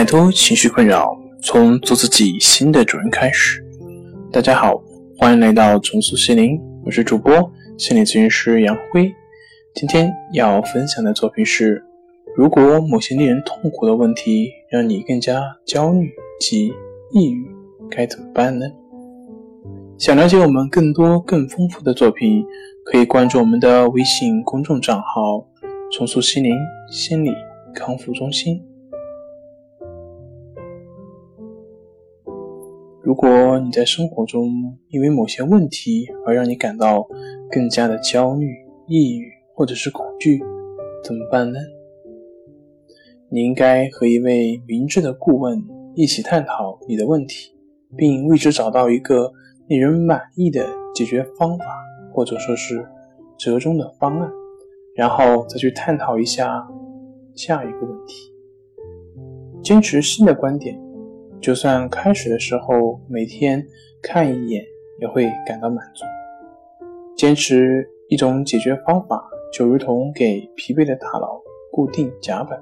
摆脱情绪困扰，从做自己新的主人开始。大家好，欢迎来到重塑心灵，我是主播心理咨询师杨辉。今天要分享的作品是：如果某些令人痛苦的问题让你更加焦虑及抑郁，该怎么办呢？想了解我们更多更丰富的作品，可以关注我们的微信公众账号“重塑心灵心理康复中心”。如果你在生活中因为某些问题而让你感到更加的焦虑、抑郁或者是恐惧，怎么办呢？你应该和一位明智的顾问一起探讨你的问题，并为之找到一个令人满意的解决方法，或者说是折中的方案，然后再去探讨一下下一个问题，坚持新的观点。就算开始的时候每天看一眼也会感到满足，坚持一种解决方法，就如同给疲惫的大脑固定甲板。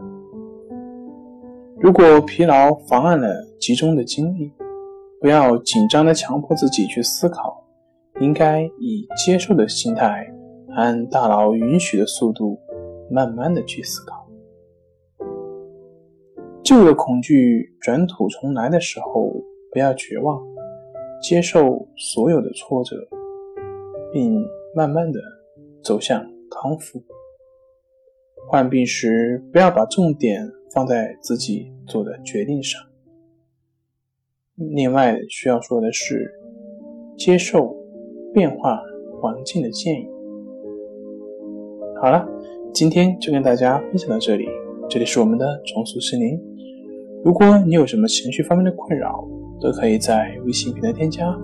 如果疲劳妨碍了集中的精力，不要紧张的强迫自己去思考，应该以接受的心态，按大脑允许的速度，慢慢的去思考。旧的恐惧转土重来的时候，不要绝望，接受所有的挫折，并慢慢的走向康复。患病时，不要把重点放在自己做的决定上。另外需要说的是，接受变化环境的建议。好了，今天就跟大家分享到这里，这里是我们的重塑心灵。如果你有什么情绪方面的困扰，都可以在微信平台添加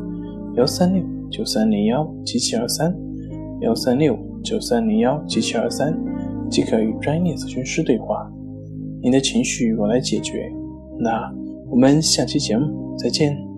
幺三六九三零幺七七二三幺三六九三零幺七七二三，即可与专业咨询师对话。你的情绪我来解决。那我们下期节目再见。